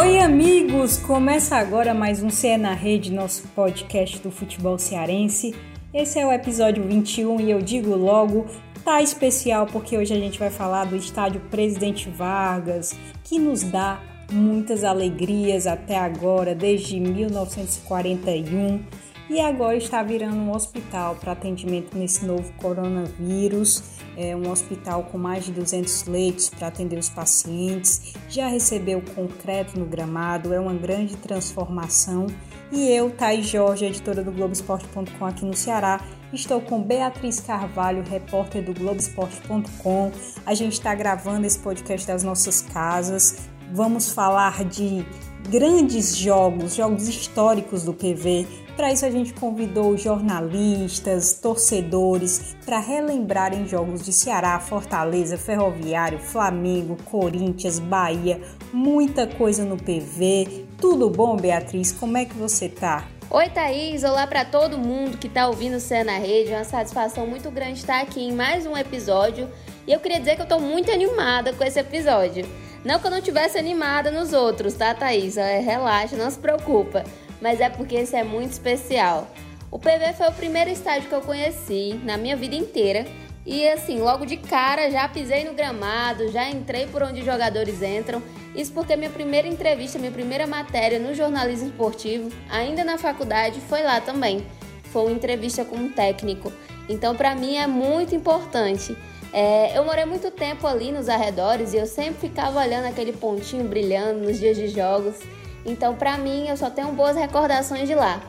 Oi, amigos! Começa agora mais um CE na Rede, nosso podcast do futebol cearense. Esse é o episódio 21 e eu digo logo, tá especial porque hoje a gente vai falar do estádio Presidente Vargas, que nos dá muitas alegrias até agora, desde 1941 e agora está virando um hospital para atendimento nesse novo coronavírus. É um hospital com mais de 200 leitos para atender os pacientes. Já recebeu concreto no gramado, é uma grande transformação. E eu, Thais Jorge, editora do Globoesporte.com aqui no Ceará, estou com Beatriz Carvalho, repórter do Globoesporte.com. A gente está gravando esse podcast das nossas casas. Vamos falar de grandes jogos, jogos históricos do PV. Para isso a gente convidou jornalistas, torcedores para relembrarem jogos de Ceará, Fortaleza, Ferroviário, Flamengo, Corinthians, Bahia, muita coisa no PV. Tudo bom, Beatriz? Como é que você tá? Oi, Thaís. Olá para todo mundo que está ouvindo o Cé na Rede. É uma satisfação muito grande estar aqui em mais um episódio. E eu queria dizer que eu estou muito animada com esse episódio. Não que eu não tivesse animada nos outros, tá, Thaís? É, relaxa, não se preocupa. Mas é porque esse é muito especial. O PV foi o primeiro estádio que eu conheci na minha vida inteira. E assim, logo de cara já pisei no gramado, já entrei por onde os jogadores entram. Isso porque minha primeira entrevista, minha primeira matéria no jornalismo esportivo, ainda na faculdade, foi lá também. Foi uma entrevista com um técnico. Então, para mim é muito importante. É, eu morei muito tempo ali nos arredores e eu sempre ficava olhando aquele pontinho brilhando nos dias de jogos. Então, para mim, eu só tenho boas recordações de lá.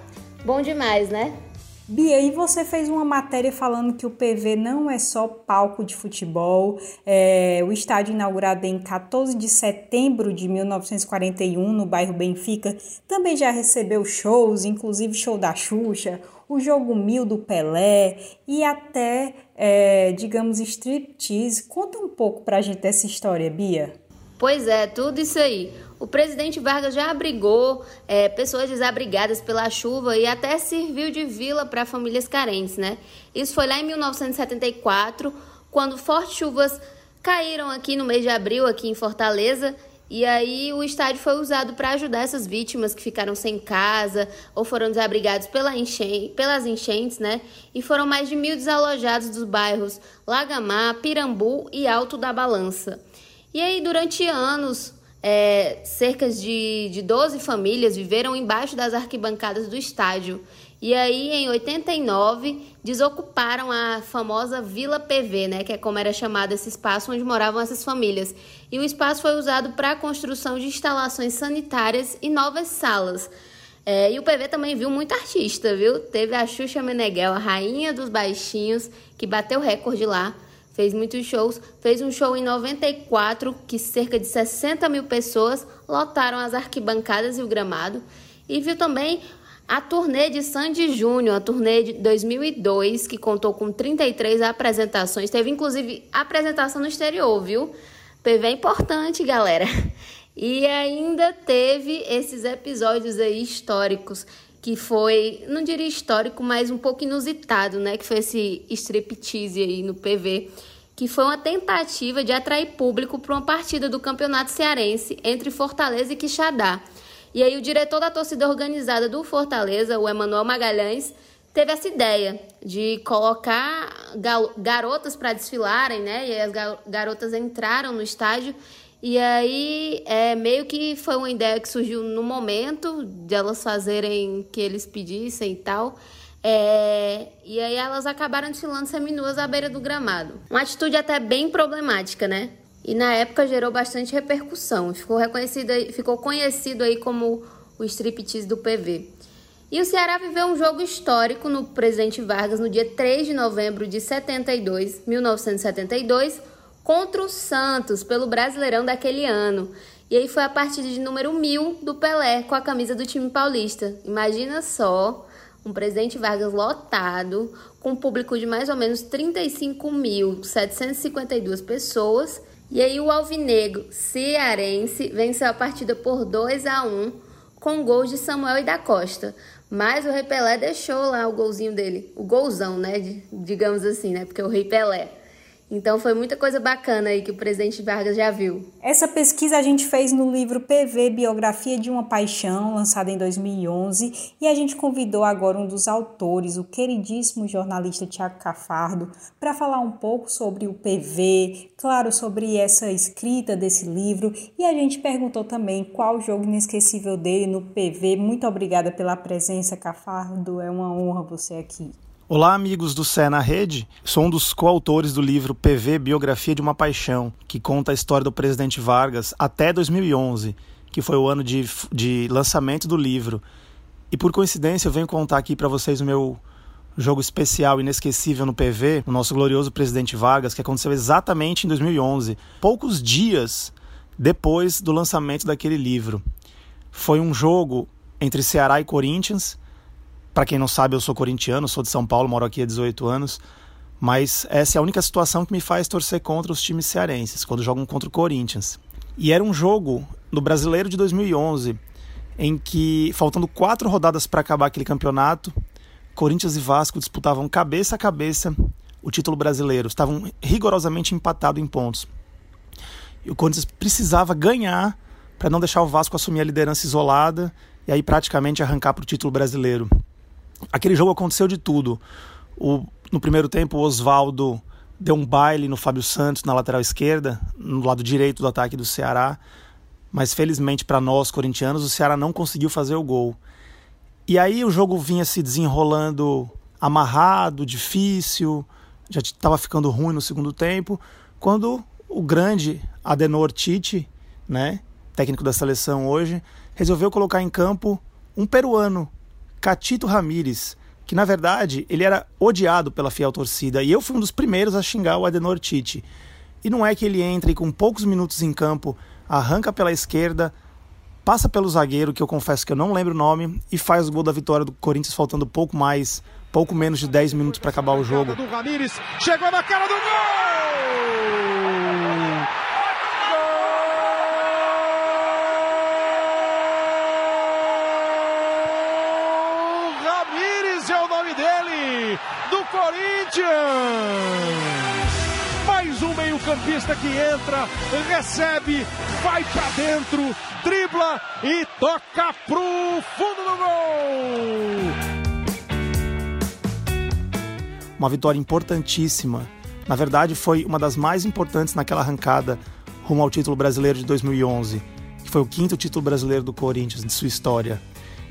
Bom demais, né? Bia, e você fez uma matéria falando que o PV não é só palco de futebol. É, o estádio inaugurado em 14 de setembro de 1941, no bairro Benfica, também já recebeu shows, inclusive show da Xuxa, o jogo mil do Pelé e até, é, digamos, striptease. Conta um pouco pra gente dessa história, Bia. Pois é, tudo isso aí. O presidente Vargas já abrigou é, pessoas desabrigadas pela chuva e até serviu de vila para famílias carentes, né? Isso foi lá em 1974, quando fortes chuvas caíram aqui no mês de abril, aqui em Fortaleza, e aí o estádio foi usado para ajudar essas vítimas que ficaram sem casa ou foram desabrigados pela enchen pelas enchentes, né? E foram mais de mil desalojados dos bairros Lagamar, Pirambu e Alto da Balança. E aí, durante anos, é, cerca de, de 12 famílias viveram embaixo das arquibancadas do estádio. E aí, em 89, desocuparam a famosa Vila PV, né, que é como era chamado esse espaço onde moravam essas famílias. E o espaço foi usado para a construção de instalações sanitárias e novas salas. É, e o PV também viu muito artista, viu? Teve a Xuxa Meneghel, a rainha dos baixinhos, que bateu recorde lá fez muitos shows. Fez um show em 94 que cerca de 60 mil pessoas lotaram as arquibancadas e o gramado. E viu também a turnê de Sandy Júnior, a turnê de 2002, que contou com 33 apresentações. Teve inclusive apresentação no exterior, viu? PV é importante, galera. E ainda teve esses episódios aí históricos que foi, não diria histórico, mas um pouco inusitado, né? Que foi esse striptease aí no PV, que foi uma tentativa de atrair público para uma partida do Campeonato Cearense entre Fortaleza e Quixadá. E aí o diretor da torcida organizada do Fortaleza, o Emanuel Magalhães, teve essa ideia de colocar garotas para desfilarem, né? E as garotas entraram no estádio e aí, é, meio que foi uma ideia que surgiu no momento de elas fazerem que eles pedissem e tal. É, e aí elas acabaram desfilando seminuas à beira do gramado. Uma atitude até bem problemática, né? E na época gerou bastante repercussão. Ficou reconhecido, ficou conhecido aí como o striptease do PV. E o Ceará viveu um jogo histórico no Presidente Vargas no dia 3 de novembro de 72, 1972, contra o Santos pelo Brasileirão daquele ano. E aí foi a partida de número mil do Pelé com a camisa do time paulista. Imagina só, um presidente Vargas lotado, com um público de mais ou menos 35.752 pessoas. E aí o Alvinegro cearense venceu a partida por 2 a 1 com gols de Samuel e da Costa. Mas o Rei Pelé deixou lá o golzinho dele, o golzão, né? Digamos assim, né? Porque o Rei Pelé. Então foi muita coisa bacana aí que o presidente Vargas já viu. Essa pesquisa a gente fez no livro PV Biografia de uma Paixão, lançado em 2011, e a gente convidou agora um dos autores, o queridíssimo jornalista Tiago Cafardo, para falar um pouco sobre o PV, claro, sobre essa escrita desse livro, e a gente perguntou também qual o jogo inesquecível dele no PV. Muito obrigada pela presença, Cafardo, é uma honra você aqui. Olá, amigos do Sé na Rede. Sou um dos coautores do livro PV Biografia de uma Paixão, que conta a história do presidente Vargas até 2011, que foi o ano de, de lançamento do livro. E por coincidência, eu venho contar aqui para vocês o meu jogo especial, inesquecível no PV, o nosso glorioso presidente Vargas, que aconteceu exatamente em 2011, poucos dias depois do lançamento daquele livro. Foi um jogo entre Ceará e Corinthians para quem não sabe, eu sou corintiano, sou de São Paulo, moro aqui há 18 anos. Mas essa é a única situação que me faz torcer contra os times cearenses, quando jogam contra o Corinthians. E era um jogo no Brasileiro de 2011, em que, faltando quatro rodadas para acabar aquele campeonato, Corinthians e Vasco disputavam cabeça a cabeça o título brasileiro. Estavam rigorosamente empatados em pontos. E o Corinthians precisava ganhar para não deixar o Vasco assumir a liderança isolada e aí praticamente arrancar para o título brasileiro. Aquele jogo aconteceu de tudo. O, no primeiro tempo, o Oswaldo deu um baile no Fábio Santos na lateral esquerda, no lado direito do ataque do Ceará. Mas felizmente para nós, corintianos, o Ceará não conseguiu fazer o gol. E aí o jogo vinha se desenrolando amarrado, difícil, já estava ficando ruim no segundo tempo, quando o grande Adenor Tite, né, técnico da seleção hoje, resolveu colocar em campo um peruano, Catito Ramires, que na verdade ele era odiado pela fiel torcida e eu fui um dos primeiros a xingar o Adenor Tite. E não é que ele entre com poucos minutos em campo, arranca pela esquerda, passa pelo zagueiro, que eu confesso que eu não lembro o nome, e faz o gol da vitória do Corinthians faltando pouco mais, pouco menos de 10 minutos para acabar o jogo. chegou na cara do gol! Corinthians! Mais um meio-campista que entra, recebe, vai para dentro, dribla e toca pro fundo do gol! Uma vitória importantíssima. Na verdade, foi uma das mais importantes naquela arrancada rumo ao título brasileiro de 2011, que foi o quinto título brasileiro do Corinthians de sua história.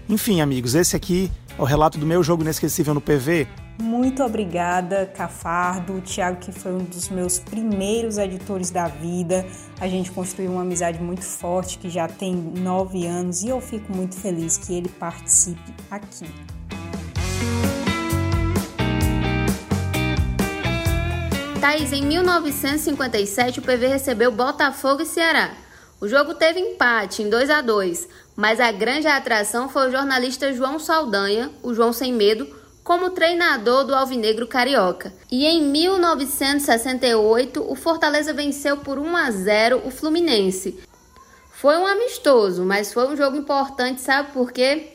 Enfim, amigos, esse aqui é o relato do meu jogo inesquecível no PV, muito obrigada, Cafardo, o Thiago, que foi um dos meus primeiros editores da vida. A gente construiu uma amizade muito forte que já tem nove anos e eu fico muito feliz que ele participe aqui. Thaís, em 1957 o PV recebeu Botafogo e Ceará. O jogo teve empate em 2 a 2, mas a grande atração foi o jornalista João Saldanha, o João Sem Medo, como treinador do Alvinegro Carioca. E em 1968, o Fortaleza venceu por 1 a 0 o Fluminense. Foi um amistoso, mas foi um jogo importante, sabe por quê?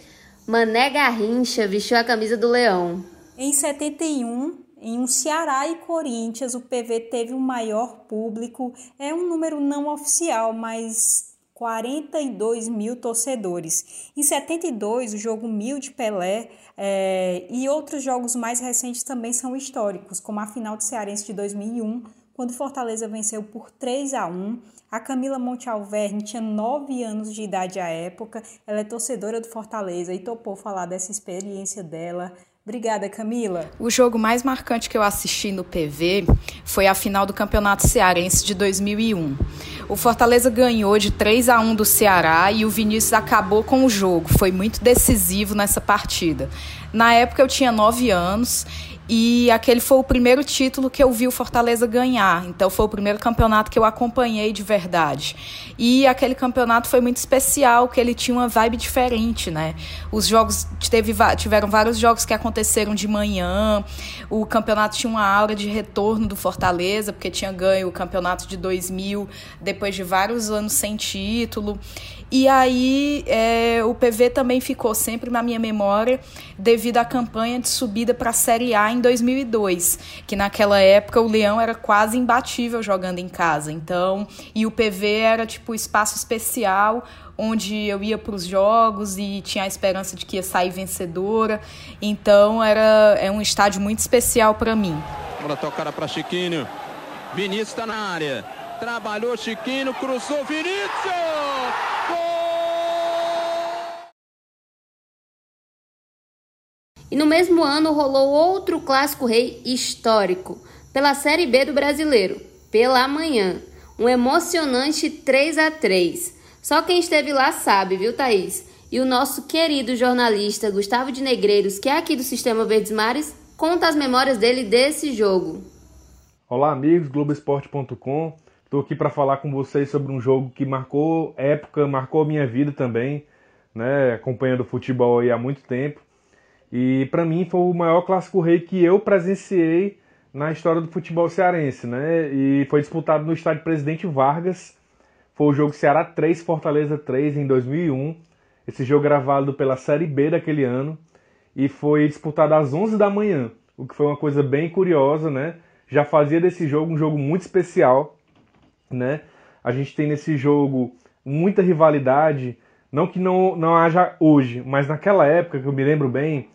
Mané Garrincha vestiu a camisa do Leão. Em 71, em um Ceará e Corinthians, o PV teve o maior público. É um número não oficial, mas 42 mil torcedores. Em 72, o jogo Mil de Pelé é, e outros jogos mais recentes também são históricos, como a final do Cearense de 2001, quando Fortaleza venceu por 3 a 1. A Camila Monte Alverne tinha 9 anos de idade à época, ela é torcedora do Fortaleza e topou falar dessa experiência dela. Obrigada, Camila. O jogo mais marcante que eu assisti no PV foi a final do Campeonato Cearense de 2001. O Fortaleza ganhou de 3 a 1 do Ceará e o Vinícius acabou com o jogo. Foi muito decisivo nessa partida. Na época eu tinha 9 anos e aquele foi o primeiro título que eu vi o Fortaleza ganhar. Então foi o primeiro campeonato que eu acompanhei de verdade. E aquele campeonato foi muito especial, que ele tinha uma vibe diferente, né? Os jogos teve, tiveram vários jogos que aconteceram de manhã. O campeonato tinha uma aura de retorno do Fortaleza, porque tinha ganho o campeonato de 2000 depois de vários anos sem título. E aí é, o PV também ficou sempre na minha memória devido à campanha de subida para a Série A em 2002, que naquela época o Leão era quase imbatível jogando em casa. Então, e o PV era tipo espaço especial onde eu ia para os jogos e tinha a esperança de que ia sair vencedora. Então, era é um estádio muito especial para mim. Bola tocada para Chiquinho. Vinícius está na área. Trabalhou Chiquinho, cruzou Vinícius! E no mesmo ano rolou outro clássico rei histórico, pela Série B do Brasileiro, pela manhã. Um emocionante 3 a 3 Só quem esteve lá sabe, viu, Thaís? E o nosso querido jornalista Gustavo de Negreiros, que é aqui do Sistema Verdes Mares, conta as memórias dele desse jogo. Olá, amigos, Globoesporte.com. Estou aqui para falar com vocês sobre um jogo que marcou época, marcou a minha vida também, né? Acompanhando futebol aí há muito tempo. E para mim foi o maior clássico rei que eu presenciei na história do futebol cearense, né? E foi disputado no estádio Presidente Vargas. Foi o jogo Ceará 3 Fortaleza 3 em 2001. Esse jogo gravado pela Série B daquele ano e foi disputado às 11 da manhã, o que foi uma coisa bem curiosa, né? Já fazia desse jogo um jogo muito especial, né? A gente tem nesse jogo muita rivalidade, não que não, não haja hoje, mas naquela época que eu me lembro bem,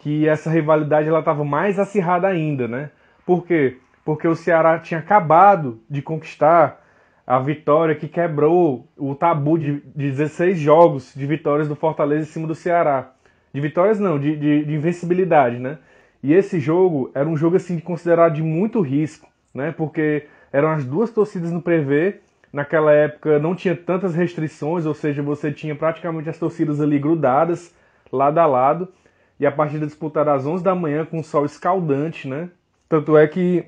que essa rivalidade ela estava mais acirrada ainda, né? Por quê? Porque o Ceará tinha acabado de conquistar a vitória que quebrou o tabu de 16 jogos de vitórias do Fortaleza em cima do Ceará. De vitórias não, de, de, de invencibilidade, né? E esse jogo era um jogo assim considerado de muito risco, né? Porque eram as duas torcidas no prevê. Naquela época não tinha tantas restrições, ou seja, você tinha praticamente as torcidas ali grudadas, lado a lado e a partida disputada às 11 da manhã com um sol escaldante, né? Tanto é que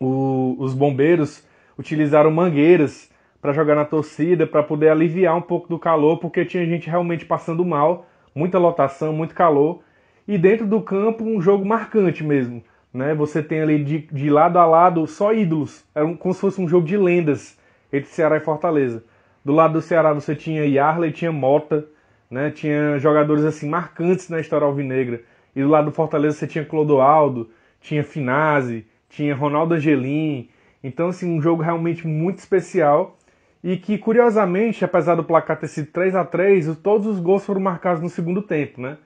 o, os bombeiros utilizaram mangueiras para jogar na torcida, para poder aliviar um pouco do calor, porque tinha gente realmente passando mal, muita lotação, muito calor. E dentro do campo, um jogo marcante mesmo. Né? Você tem ali de, de lado a lado só ídolos. Era um, como se fosse um jogo de lendas entre Ceará e Fortaleza. Do lado do Ceará você tinha Yarley, tinha Mota, né? Tinha jogadores assim marcantes na história alvinegra. E do lado do Fortaleza você tinha Clodoaldo, tinha Finazzi, tinha Ronaldo Angelim. Então assim, um jogo realmente muito especial e que curiosamente, apesar do placar ter sido 3 a 3, todos os gols foram marcados no segundo tempo, né?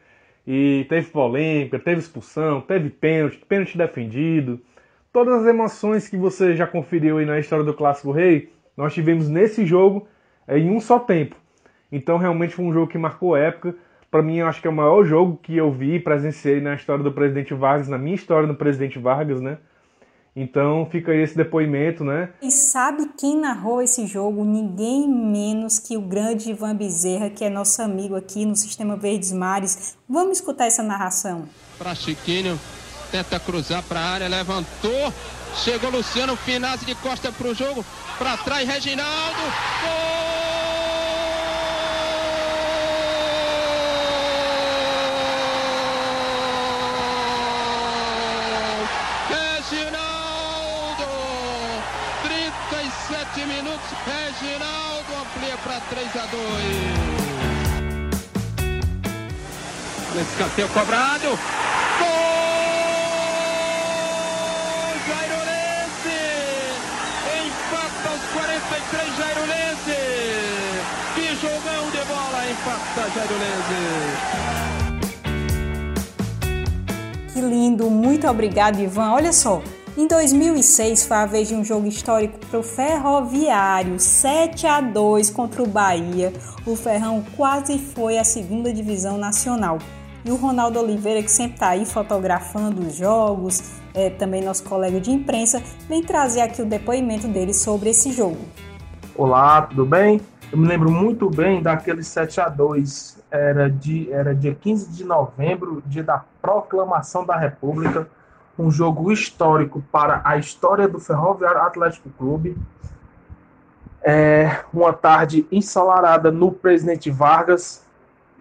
E teve polêmica, teve expulsão, teve pênalti, pênalti defendido. Todas as emoções que você já conferiu aí na história do Clássico Rei, nós tivemos nesse jogo é, em um só tempo. Então realmente foi um jogo que marcou época. Para mim, eu acho que é o maior jogo que eu vi e presenciei na história do presidente Vargas, na minha história do presidente Vargas, né? Então fica aí esse depoimento, né? E sabe quem narrou esse jogo? Ninguém menos que o grande Ivan Bezerra, que é nosso amigo aqui no Sistema Verdes Mares. Vamos escutar essa narração. Para Chiquinho, tenta cruzar para a área, levantou, chegou Luciano Finazzi de costa para o jogo, para trás Reginaldo, gol! Reginaldo amplia para 3 a 2. Escanteio cobrado. Gol! Jairolense! Empata aos 43, Jairolense! Que jogão de bola empata Jairolense! Que lindo, muito obrigado, Ivan. Olha só, em 2006 foi a vez de um jogo histórico para o Ferroviário, 7 a 2 contra o Bahia. O Ferrão quase foi à segunda divisão nacional. E o Ronaldo Oliveira, que sempre está aí fotografando os jogos, é, também nosso colega de imprensa, vem trazer aqui o depoimento dele sobre esse jogo. Olá, tudo bem? Eu me lembro muito bem daquele 7 a 2 era, de, era dia 15 de novembro, dia da proclamação da República um jogo histórico para a história do Ferroviário Atlético Clube. É uma tarde ensolarada no Presidente Vargas.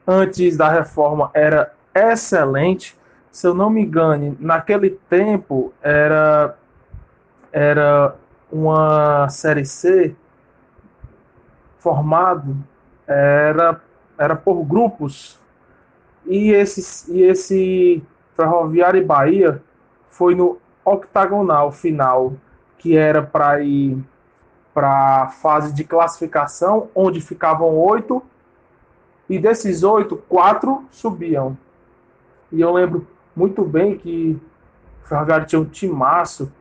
Antes da reforma era excelente. Se eu não me engane, naquele tempo era era uma série C formado era era por grupos e esse e esse Ferroviário e Bahia foi no octagonal final, que era para ir para a fase de classificação, onde ficavam oito, e desses oito, quatro subiam. E eu lembro muito bem que o Ferroviário tinha um timaço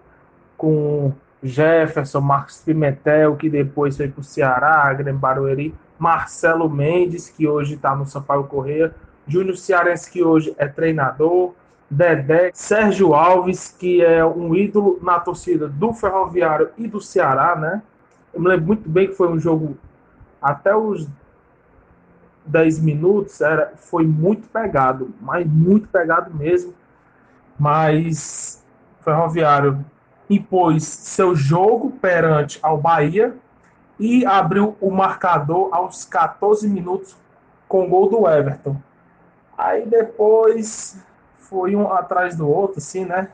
com Jefferson, Marcos Pimentel, que depois foi para o Ceará, Grêmio Barueri, Marcelo Mendes, que hoje está no Sampaio Correia, Júnior Cearense, que hoje é treinador, Dedé, Sérgio Alves, que é um ídolo na torcida do Ferroviário e do Ceará, né? Eu me lembro muito bem que foi um jogo até os 10 minutos, era, foi muito pegado, mas muito pegado mesmo. Mas Ferroviário impôs seu jogo perante ao Bahia e abriu o marcador aos 14 minutos com o gol do Everton. Aí depois foi um atrás do outro, assim, né?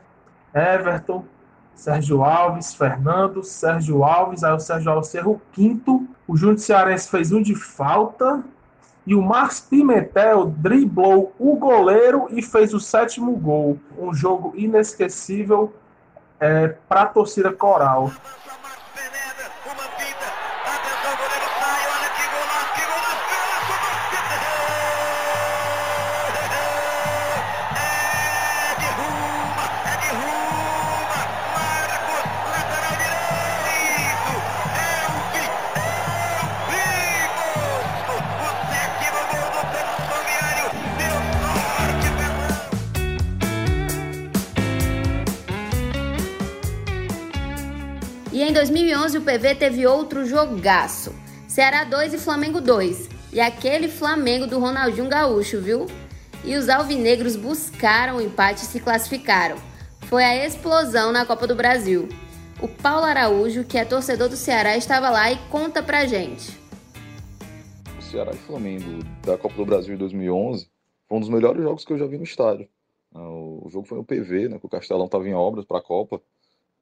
Everton, Sérgio Alves, Fernando, Sérgio Alves, aí o Sérgio Alves errou o quinto, o Júnior Cearense fez um de falta, e o Marcos Pimentel driblou o goleiro e fez o sétimo gol. Um jogo inesquecível é, para a torcida coral. 2011 o PV teve outro jogaço. Ceará 2 e Flamengo 2. E aquele Flamengo do Ronaldinho Gaúcho, viu? E os alvinegros buscaram o empate e se classificaram. Foi a explosão na Copa do Brasil. O Paulo Araújo, que é torcedor do Ceará, estava lá e conta pra gente. O Ceará e Flamengo da Copa do Brasil de 2011 foi um dos melhores jogos que eu já vi no estádio. O jogo foi no PV, né, que o Castelão estava em obras para a Copa.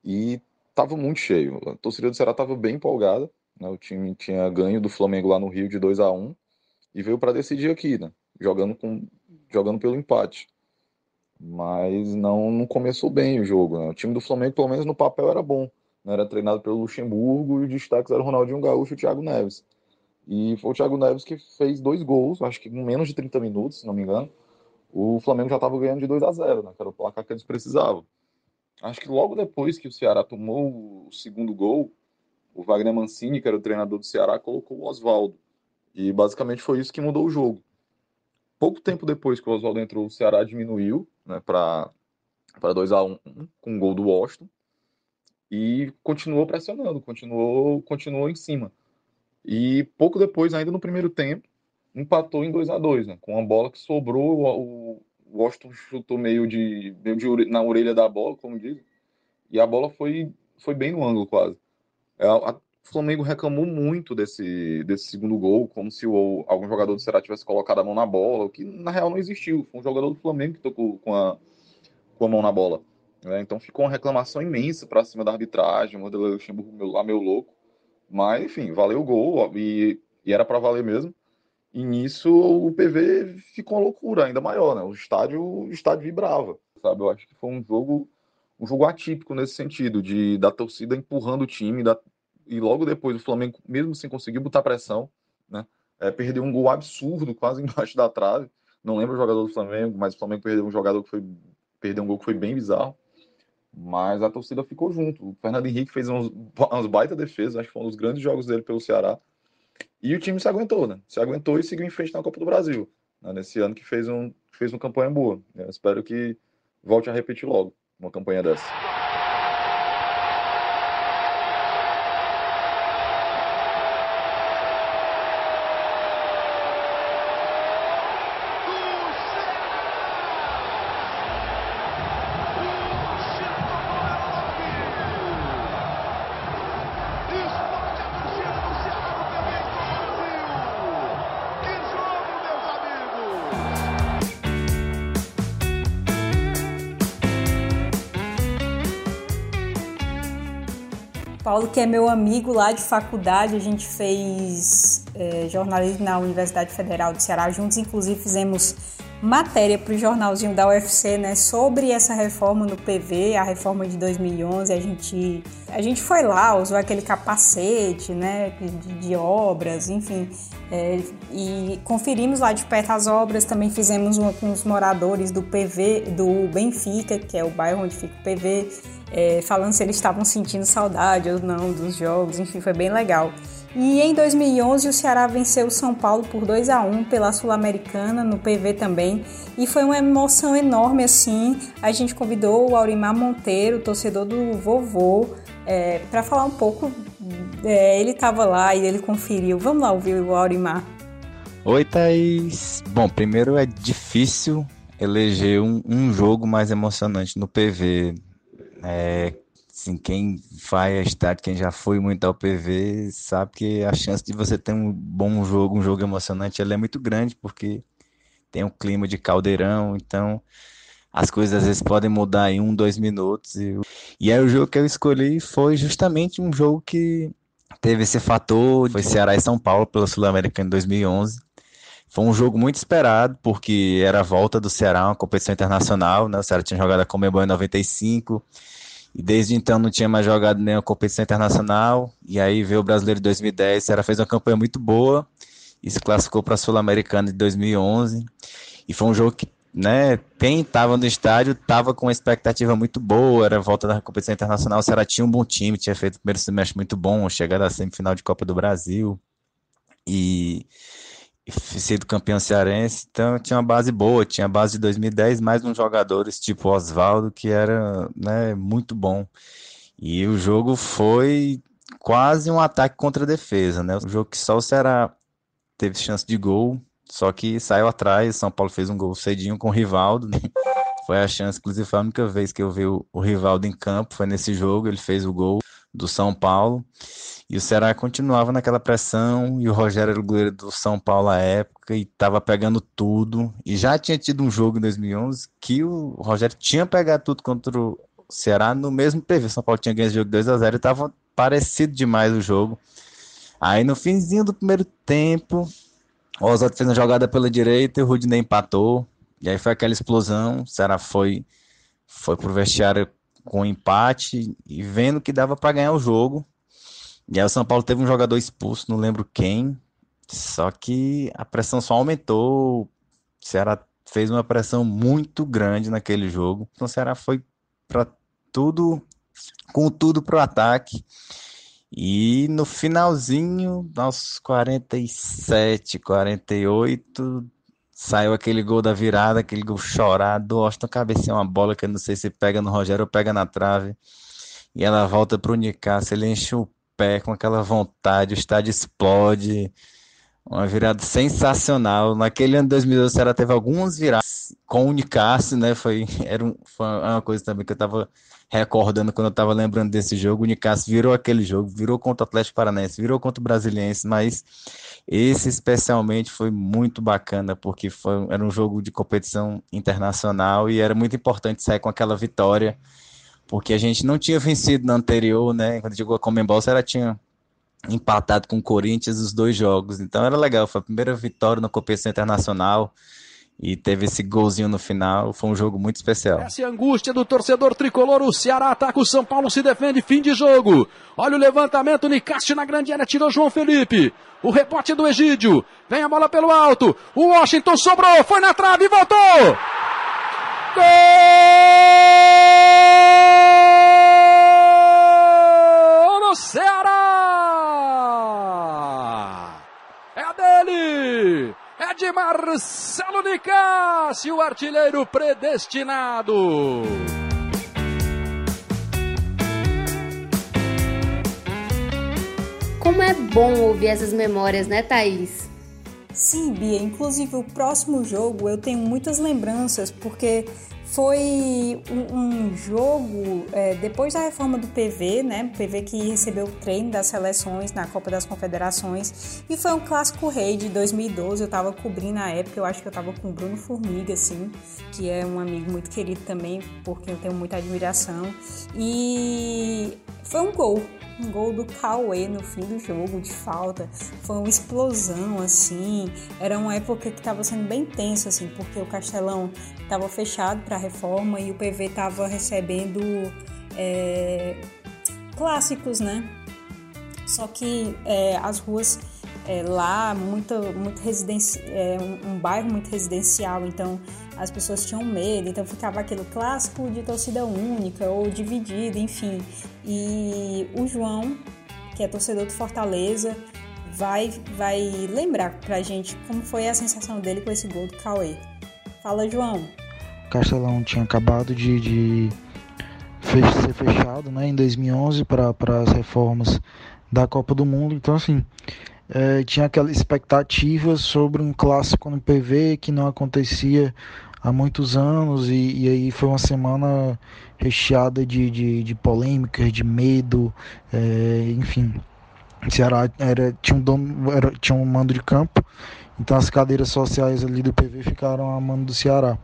E estava muito cheio. A torcida do Ceará estava bem empolgada. Né? O time tinha ganho do Flamengo lá no Rio de 2 a 1 e veio para decidir aqui, né? jogando, com, jogando pelo empate. Mas não, não começou bem o jogo. Né? O time do Flamengo, pelo menos no papel, era bom. Né? Era treinado pelo Luxemburgo e os destaques eram o Ronaldinho Gaúcho e o Thiago Neves. E foi o Thiago Neves que fez dois gols, acho que com menos de 30 minutos, se não me engano. O Flamengo já estava ganhando de 2 a 0 né? que era o placar que eles precisavam. Acho que logo depois que o Ceará tomou o segundo gol, o Wagner Mancini, que era o treinador do Ceará, colocou o Oswaldo. E basicamente foi isso que mudou o jogo. Pouco tempo depois que o Oswaldo entrou, o Ceará diminuiu né, para 2 a 1 com o gol do Washington e continuou pressionando, continuou, continuou em cima. E pouco depois, ainda no primeiro tempo, empatou em 2 a 2 né, com uma bola que sobrou, o Washington chutou meio de, meio de na orelha da bola, como diz, e a bola foi, foi bem no ângulo quase. É, o Flamengo reclamou muito desse, desse segundo gol, como se o, algum jogador do Ceará tivesse colocado a mão na bola, o que na real não existiu. Foi um jogador do Flamengo que tocou com a, com a mão na bola. É, então ficou uma reclamação imensa para cima da arbitragem, o Vanderlei Luxemburgo lá meio louco. Mas, enfim, valeu o gol e, e era para valer mesmo. E nisso o PV ficou uma loucura ainda maior, né? O estádio, o estádio vibrava, sabe? Eu acho que foi um jogo, um jogo atípico nesse sentido, de da torcida empurrando o time, da, e logo depois o Flamengo, mesmo sem conseguir botar pressão, né? É, perdeu um gol absurdo, quase embaixo da trave. Não lembro o jogador do Flamengo, mas o Flamengo perdeu um jogador que foi perdeu um gol que foi bem bizarro. Mas a torcida ficou junto. O Fernando Henrique fez uns, umas baita defesas, acho que foi um dos grandes jogos dele pelo Ceará. E o time se aguentou, né? Se aguentou e seguiu em frente na Copa do Brasil, né? nesse ano que fez, um, fez uma campanha boa. Eu espero que volte a repetir logo uma campanha dessa. Que é meu amigo lá de faculdade, a gente fez é, jornalismo na Universidade Federal do Ceará juntos, inclusive fizemos matéria para o jornalzinho da UFC, né, sobre essa reforma no PV, a reforma de 2011. A gente, a gente foi lá, usou aquele capacete, né, de, de obras, enfim, é, e conferimos lá de perto as obras. Também fizemos uma com os moradores do PV, do Benfica, que é o bairro onde fica o PV, é, falando se eles estavam sentindo saudade ou não dos jogos. Enfim, foi bem legal. E em 2011 o Ceará venceu o São Paulo por 2 a 1 pela Sul-Americana, no PV também. E foi uma emoção enorme assim. A gente convidou o Aurimar Monteiro, torcedor do vovô, é, para falar um pouco. É, ele estava lá e ele conferiu. Vamos lá ouvir o Aurimar. Oi, Thaís. Bom, primeiro é difícil eleger um, um jogo mais emocionante no PV. É, Assim, quem vai a estádio, quem já foi muito ao PV, sabe que a chance de você ter um bom jogo, um jogo emocionante, ela é muito grande, porque tem um clima de caldeirão, então as coisas às vezes podem mudar em um, dois minutos. E, e aí o jogo que eu escolhi foi justamente um jogo que teve esse fator, foi Ceará e São Paulo pela Sul-Americana em 2011. Foi um jogo muito esperado, porque era a volta do Ceará, uma competição internacional, né? O Ceará tinha jogado a Comebol em 95, e desde então não tinha mais jogado nenhuma competição internacional. E aí veio o Brasileiro de 2010. Será fez uma campanha muito boa e se classificou para a Sul-Americana de 2011. E foi um jogo que, né, quem estava no estádio estava com uma expectativa muito boa. Era volta da competição internacional. O Ceará tinha um bom time, tinha feito o primeiro semestre muito bom, chegada à semifinal de Copa do Brasil. E sido campeão cearense, então tinha uma base boa, tinha a base de 2010, mais uns jogadores tipo Oswaldo, que era né, muito bom. E o jogo foi quase um ataque contra a defesa, né? O jogo que só o Ceará teve chance de gol, só que saiu atrás, São Paulo fez um gol cedinho com o Rivaldo, né? Foi a chance, inclusive foi a única vez que eu vi o, o Rivaldo em campo, foi nesse jogo, ele fez o gol do São Paulo. E o Ceará continuava naquela pressão, e o Rogério era o goleiro do São Paulo à época, e estava pegando tudo. E já tinha tido um jogo em 2011 que o Rogério tinha pegado tudo contra o Ceará no mesmo PV. O São Paulo tinha ganho esse jogo 2 a 0 e estava parecido demais o jogo. Aí no finzinho do primeiro tempo, o Oswaldo fez uma jogada pela direita o Rudinei empatou. E aí foi aquela explosão. O Ceará foi, foi pro vestiário com empate e vendo que dava para ganhar o jogo. E aí o São Paulo teve um jogador expulso, não lembro quem. Só que a pressão só aumentou. O Ceará fez uma pressão muito grande naquele jogo. Então o Ceará foi para tudo, com tudo pro ataque. E no finalzinho, aos 47, 48, saiu aquele gol da virada, aquele gol chorado. Austin cabeceou uma bola que eu não sei se pega no Rogério ou pega na trave. E ela volta pro Nicásio, ele enche o pé com aquela vontade, o estádio explode. Uma virada sensacional. Naquele ano de 2012, ela teve algumas viradas com o Nicásio, né? Foi, era um, foi uma coisa também que eu estava recordando quando eu estava lembrando desse jogo. O Nicásio virou aquele jogo, virou contra o Atlético Paranaense, virou contra o Brasiliense, mas esse especialmente foi muito bacana, porque foi, era um jogo de competição internacional e era muito importante sair com aquela vitória porque a gente não tinha vencido na anterior, né? Quando chegou a Comembol, ela tinha empatado com o Corinthians os dois jogos. Então era legal, foi a primeira vitória na competição internacional e teve esse golzinho no final. Foi um jogo muito especial. Essa é angústia do torcedor tricolor. O Ceará ataca o São Paulo, se defende, fim de jogo. Olha o levantamento, Nicaste na grande área, tirou João Felipe. O rebote do Egídio. Vem a bola pelo alto. O Washington sobrou, foi na trave e voltou. Gol! no Ceará! É a dele! É de Marcelo Nicásio, o artilheiro predestinado! Como é bom ouvir essas memórias, né, Thaís? Sim, Bia. Inclusive, o próximo jogo eu tenho muitas lembranças, porque foi um, jogo é, depois da reforma do PV, né? PV que recebeu o treino das seleções na Copa das Confederações e foi um clássico rei de 2012. Eu tava cobrindo na época, eu acho que eu tava com o Bruno Formiga, assim, que é um amigo muito querido também, porque eu tenho muita admiração. E foi um gol. Um gol do Cauê no fim do jogo, de falta. Foi uma explosão, assim. Era uma época que estava sendo bem tenso, assim, porque o Castelão estava fechado para reforma e o PV estava recebendo é, clássicos, né? Só que é, as ruas é, lá, muito, muito residenci é, um, um bairro muito residencial, então as pessoas tinham medo, então ficava aquele clássico de torcida única ou dividida, enfim. E o João, que é torcedor do Fortaleza, vai, vai lembrar pra gente como foi a sensação dele com esse gol do Cauê. Fala, João. Castelão tinha acabado de, de ser fechado né, em 2011 para as reformas da Copa do Mundo, então assim é, tinha aquela expectativa sobre um clássico no PV que não acontecia há muitos anos e, e aí foi uma semana recheada de, de, de polêmicas, de medo, é, enfim. Ceará era, tinha, um dono, era, tinha um mando de campo, então as cadeiras sociais ali do PV ficaram a mando do Ceará.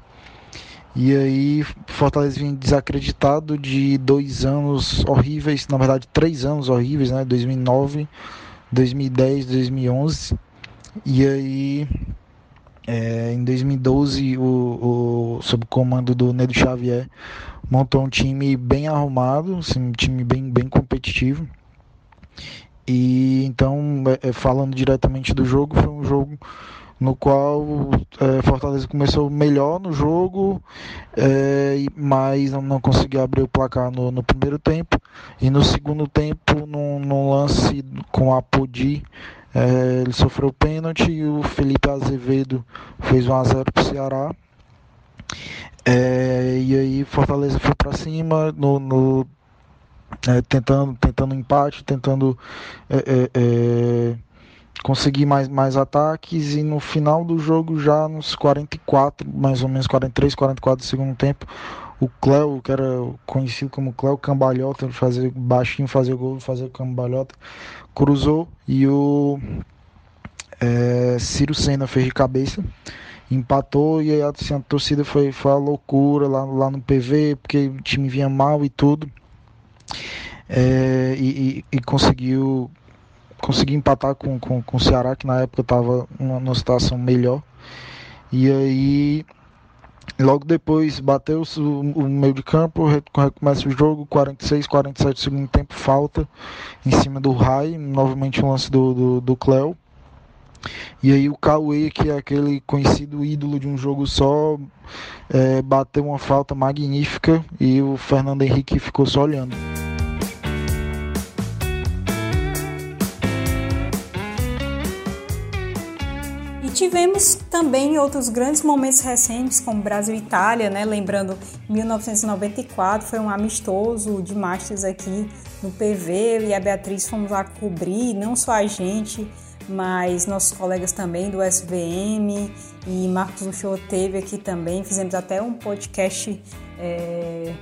E aí Fortaleza vinha desacreditado de dois anos horríveis, na verdade três anos horríveis, né? 2009 2010, 2011. E aí, é, em 2012, o, o, sob o comando do Nedo Xavier, montou um time bem arrumado, assim, um time bem, bem competitivo. E então, é, é falando diretamente do jogo, foi um jogo no qual é, Fortaleza começou melhor no jogo, é, mas não, não, conseguiu abrir o placar no, no, primeiro tempo. E no segundo tempo, num, num lance com a Podi, é, ele sofreu pênalti e o Felipe Azevedo fez 1x0 para o Ceará. É, e aí Fortaleza foi para cima no, no é, tentando tentando empate, tentando é, é, consegui mais, mais ataques e no final do jogo, já nos 44, mais ou menos 43, 44 do segundo tempo, o Cléo, que era conhecido como Cléo Cambalhota, fazer baixinho, fazer gol, fazer cambalhota, cruzou e o é, Ciro Senna fez de cabeça, empatou e aí assim, a torcida foi, foi a loucura lá, lá no PV, porque o time vinha mal e tudo. É, e, e, e conseguiu consegui empatar com, com, com o Ceará, que na época estava numa, numa situação melhor. E aí, logo depois, bateu o, meio de campo, recomeça o jogo, 46, 47 segundo tempo, falta em cima do Rai, novamente um lance do, do, do Cléo. E aí o Cauê, que é aquele conhecido ídolo de um jogo só, é, bateu uma falta magnífica e o Fernando Henrique ficou só olhando. Tivemos também outros grandes momentos recentes, como Brasil e Itália, né? Lembrando, 1994 foi um amistoso de Masters aqui no PV e a Beatriz fomos lá cobrir, não só a gente, mas nossos colegas também do SVM e Marcos Uchoa teve aqui também. Fizemos até um podcast é,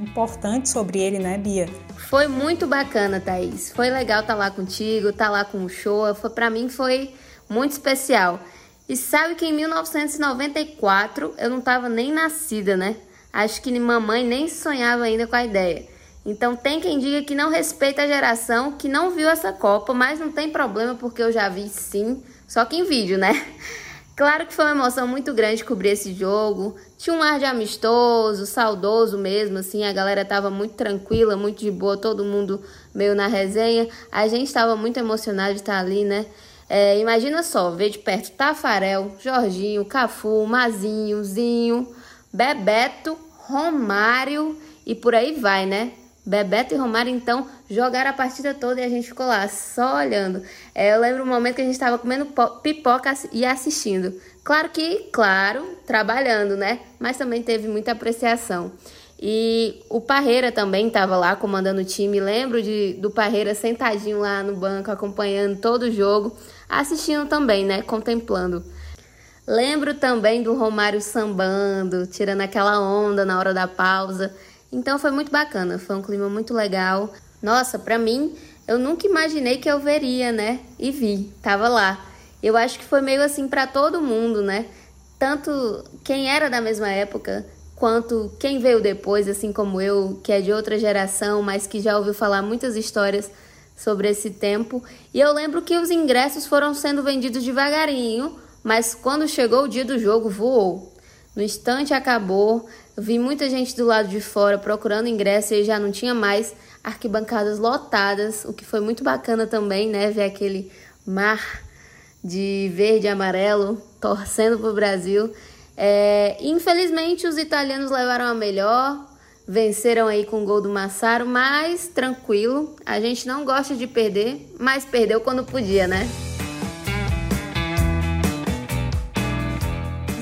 importante sobre ele, né, Bia? Foi muito bacana, Thaís. Foi legal estar tá lá contigo, estar tá lá com o. Foi, para mim foi muito especial. E sabe que em 1994 eu não estava nem nascida, né? Acho que mamãe nem sonhava ainda com a ideia. Então tem quem diga que não respeita a geração que não viu essa Copa, mas não tem problema porque eu já vi sim, só que em vídeo, né? Claro que foi uma emoção muito grande cobrir esse jogo. Tinha um ar de amistoso, saudoso mesmo, assim, a galera tava muito tranquila, muito de boa, todo mundo meio na resenha. A gente tava muito emocionado de estar ali, né? É, imagina só, ver de perto Tafarel, Jorginho, Cafu, Mazinho, Zinho, Bebeto, Romário e por aí vai, né? Bebeto e Romário, então, jogaram a partida toda e a gente ficou lá só olhando. É, eu lembro um momento que a gente estava comendo pipoca e assistindo. Claro que, claro, trabalhando, né? Mas também teve muita apreciação. E o Parreira também estava lá comandando o time. Lembro de, do Parreira sentadinho lá no banco, acompanhando todo o jogo assistindo também, né? Contemplando. Lembro também do Romário sambando, tirando aquela onda na hora da pausa. Então foi muito bacana, foi um clima muito legal. Nossa, para mim, eu nunca imaginei que eu veria, né? E vi, tava lá. Eu acho que foi meio assim para todo mundo, né? Tanto quem era da mesma época, quanto quem veio depois, assim como eu, que é de outra geração, mas que já ouviu falar muitas histórias sobre esse tempo. E eu lembro que os ingressos foram sendo vendidos devagarinho, mas quando chegou o dia do jogo, voou. No instante acabou, vi muita gente do lado de fora procurando ingresso e já não tinha mais arquibancadas lotadas, o que foi muito bacana também, né? Ver aquele mar de verde e amarelo torcendo para o Brasil. É, infelizmente, os italianos levaram a melhor, venceram aí com o gol do Massaro, mas tranquilo. A gente não gosta de perder, mas perdeu quando podia, né?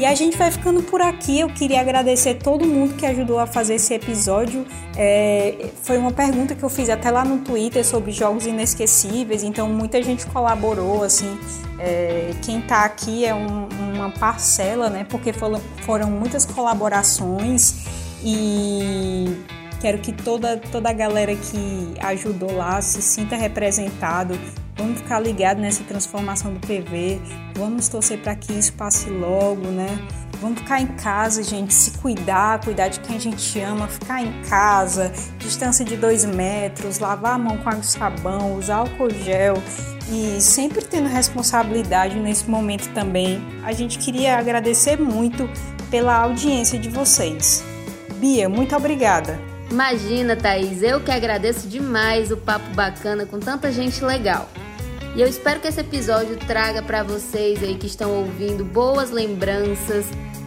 E a gente vai ficando por aqui. Eu queria agradecer todo mundo que ajudou a fazer esse episódio. É, foi uma pergunta que eu fiz até lá no Twitter sobre jogos inesquecíveis, então muita gente colaborou. Assim, é, quem está aqui é um, uma parcela, né? Porque foram, muitas colaborações e quero que toda, toda a galera que ajudou lá se sinta representado Vamos ficar ligado nessa transformação do PV. Vamos torcer para que isso passe logo, né? Vamos ficar em casa, gente, se cuidar, cuidar de quem a gente ama, ficar em casa, distância de dois metros, lavar a mão com água e sabão, usar álcool gel e sempre tendo responsabilidade nesse momento também. A gente queria agradecer muito pela audiência de vocês. Bia, muito obrigada. Imagina, Thaís, eu que agradeço demais o papo bacana com tanta gente legal. E eu espero que esse episódio traga para vocês aí que estão ouvindo boas lembranças,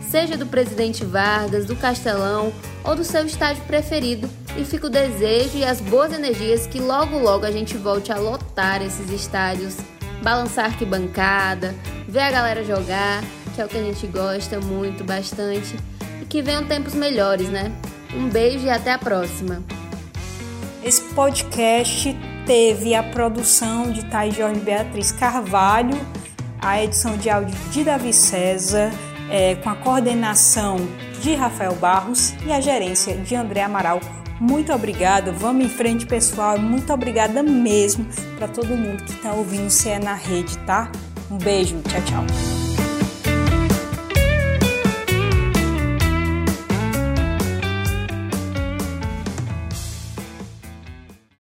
seja do presidente Vargas, do Castelão ou do seu estádio preferido. E fica o desejo e as boas energias que logo logo a gente volte a lotar esses estádios, balançar arquibancada, ver a galera jogar, que é o que a gente gosta muito, bastante, e que venham tempos melhores, né? Um beijo e até a próxima. Esse podcast teve a produção de Thais Jorge Beatriz Carvalho, a edição de áudio de Davi César, é, com a coordenação de Rafael Barros e a gerência de André Amaral. Muito obrigada, vamos em frente, pessoal. Muito obrigada mesmo para todo mundo que está ouvindo o CE na rede, tá? Um beijo, tchau, tchau.